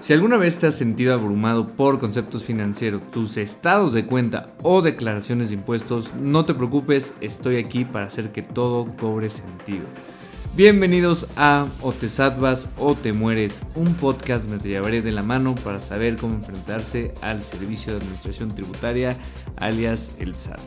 Si alguna vez te has sentido abrumado por conceptos financieros, tus estados de cuenta o declaraciones de impuestos, no te preocupes, estoy aquí para hacer que todo cobre sentido. Bienvenidos a O te salvas o te mueres, un podcast donde te llevaré de la mano para saber cómo enfrentarse al servicio de administración tributaria, alias el SAT.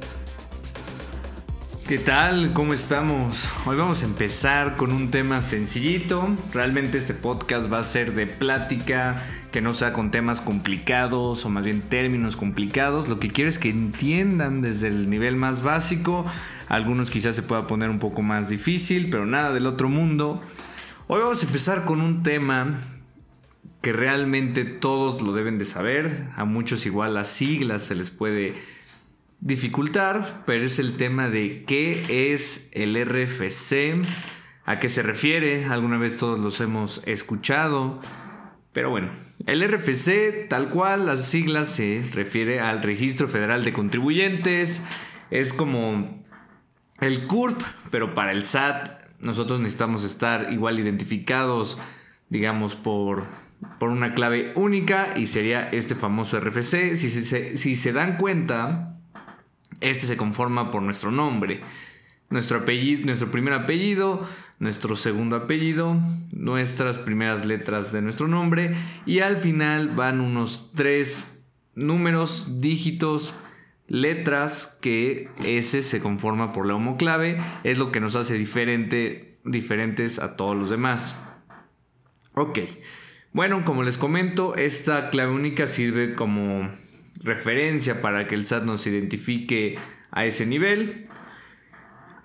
¿Qué tal? ¿Cómo estamos? Hoy vamos a empezar con un tema sencillito. Realmente este podcast va a ser de plática, que no sea con temas complicados o más bien términos complicados. Lo que quiero es que entiendan desde el nivel más básico. Algunos quizás se pueda poner un poco más difícil, pero nada del otro mundo. Hoy vamos a empezar con un tema que realmente todos lo deben de saber. A muchos igual las siglas se les puede dificultar, pero es el tema de qué es el RFC, a qué se refiere, alguna vez todos los hemos escuchado, pero bueno, el RFC tal cual, las siglas se refiere al Registro Federal de Contribuyentes, es como el CURP, pero para el SAT nosotros necesitamos estar igual identificados, digamos, por, por una clave única y sería este famoso RFC. Si, si se dan cuenta, este se conforma por nuestro nombre, nuestro, apellido, nuestro primer apellido, nuestro segundo apellido, nuestras primeras letras de nuestro nombre y al final van unos tres números, dígitos, letras que ese se conforma por la homoclave, es lo que nos hace diferente, diferentes a todos los demás. Ok, bueno, como les comento, esta clave única sirve como referencia para que el SAT nos identifique a ese nivel.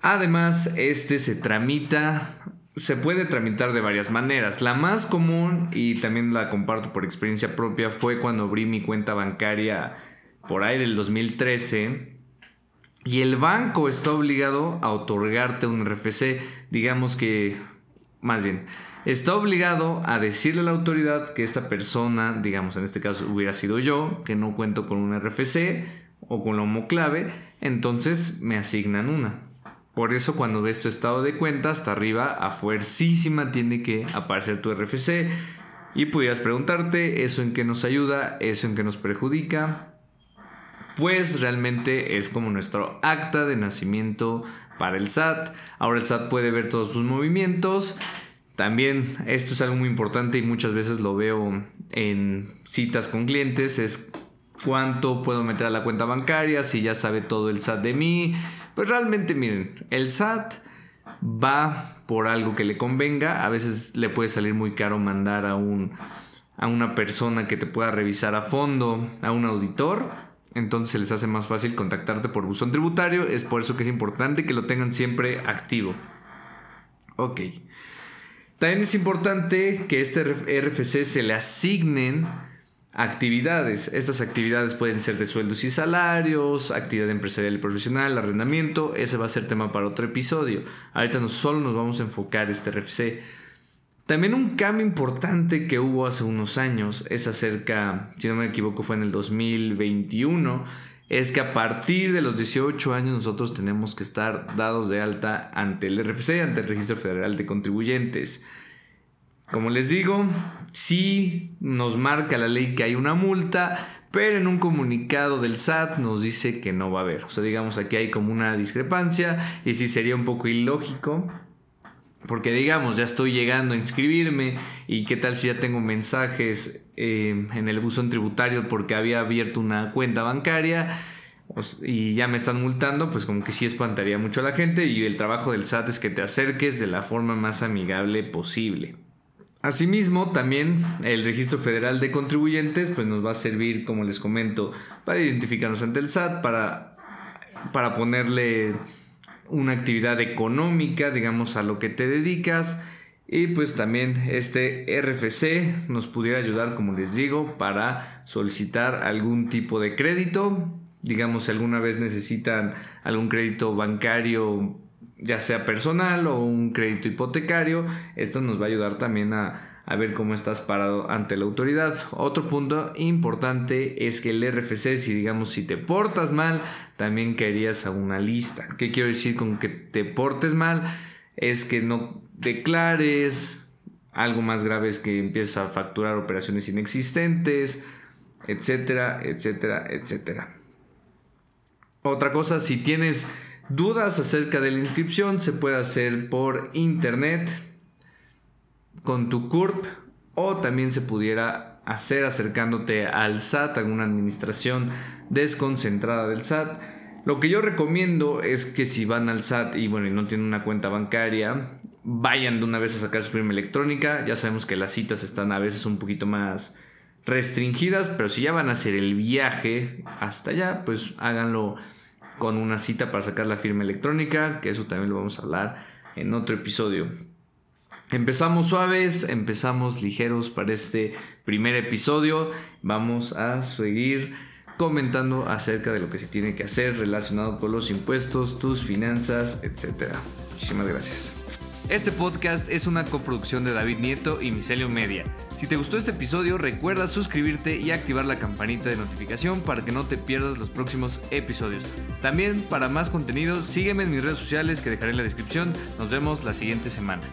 Además, este se tramita, se puede tramitar de varias maneras. La más común, y también la comparto por experiencia propia, fue cuando abrí mi cuenta bancaria por ahí del 2013. Y el banco está obligado a otorgarte un RFC. Digamos que, más bien, está obligado a decirle a la autoridad que esta persona, digamos en este caso hubiera sido yo, que no cuento con un RFC o con la homoclave, entonces me asignan una. Por eso cuando ves tu estado de cuenta hasta arriba a fuercísima tiene que aparecer tu RFC y pudieras preguntarte eso en qué nos ayuda, eso en qué nos perjudica. Pues realmente es como nuestro acta de nacimiento para el SAT. Ahora el SAT puede ver todos tus movimientos también esto es algo muy importante y muchas veces lo veo en citas con clientes, es cuánto puedo meter a la cuenta bancaria, si ya sabe todo el SAT de mí. Pues realmente miren, el SAT va por algo que le convenga, a veces le puede salir muy caro mandar a un a una persona que te pueda revisar a fondo, a un auditor, entonces se les hace más fácil contactarte por buzón tributario, es por eso que es importante que lo tengan siempre activo. Ok. También es importante que este RFC se le asignen actividades. Estas actividades pueden ser de sueldos y salarios, actividad empresarial y profesional, arrendamiento. Ese va a ser tema para otro episodio. Ahorita no solo nos vamos a enfocar este RFC. También un cambio importante que hubo hace unos años es acerca, si no me equivoco fue en el 2021, es que a partir de los 18 años nosotros tenemos que estar dados de alta ante el RFC, ante el Registro Federal de Contribuyentes. Como les digo, sí nos marca la ley que hay una multa, pero en un comunicado del SAT nos dice que no va a haber. O sea, digamos, aquí hay como una discrepancia y sí sería un poco ilógico. Porque digamos, ya estoy llegando a inscribirme y qué tal si ya tengo mensajes eh, en el buzón tributario porque había abierto una cuenta bancaria y ya me están multando, pues como que sí espantaría mucho a la gente y el trabajo del SAT es que te acerques de la forma más amigable posible. Asimismo, también el Registro Federal de Contribuyentes pues nos va a servir, como les comento, para identificarnos ante el SAT, para, para ponerle una actividad económica, digamos, a lo que te dedicas y pues también este RFC nos pudiera ayudar, como les digo, para solicitar algún tipo de crédito. Digamos, si alguna vez necesitan algún crédito bancario, ya sea personal o un crédito hipotecario, esto nos va a ayudar también a, a ver cómo estás parado ante la autoridad. Otro punto importante es que el RFC, si digamos si te portas mal, también caerías a una lista. ¿Qué quiero decir con que te portes mal? Es que no declares Algo más grave es que empiezas a facturar operaciones inexistentes, etcétera, etcétera, etcétera. Otra cosa, si tienes dudas acerca de la inscripción, se puede hacer por internet con tu CURP o también se pudiera hacer acercándote al SAT, alguna administración desconcentrada del SAT. Lo que yo recomiendo es que si van al SAT y bueno, no tienen una cuenta bancaria, vayan de una vez a sacar su firma electrónica. Ya sabemos que las citas están a veces un poquito más restringidas, pero si ya van a hacer el viaje hasta allá, pues háganlo con una cita para sacar la firma electrónica, que eso también lo vamos a hablar en otro episodio. Empezamos suaves, empezamos ligeros para este primer episodio. Vamos a seguir comentando acerca de lo que se tiene que hacer relacionado con los impuestos, tus finanzas, etc. Muchísimas gracias. Este podcast es una coproducción de David Nieto y Micelio Media. Si te gustó este episodio, recuerda suscribirte y activar la campanita de notificación para que no te pierdas los próximos episodios. También, para más contenido, sígueme en mis redes sociales que dejaré en la descripción. Nos vemos la siguiente semana.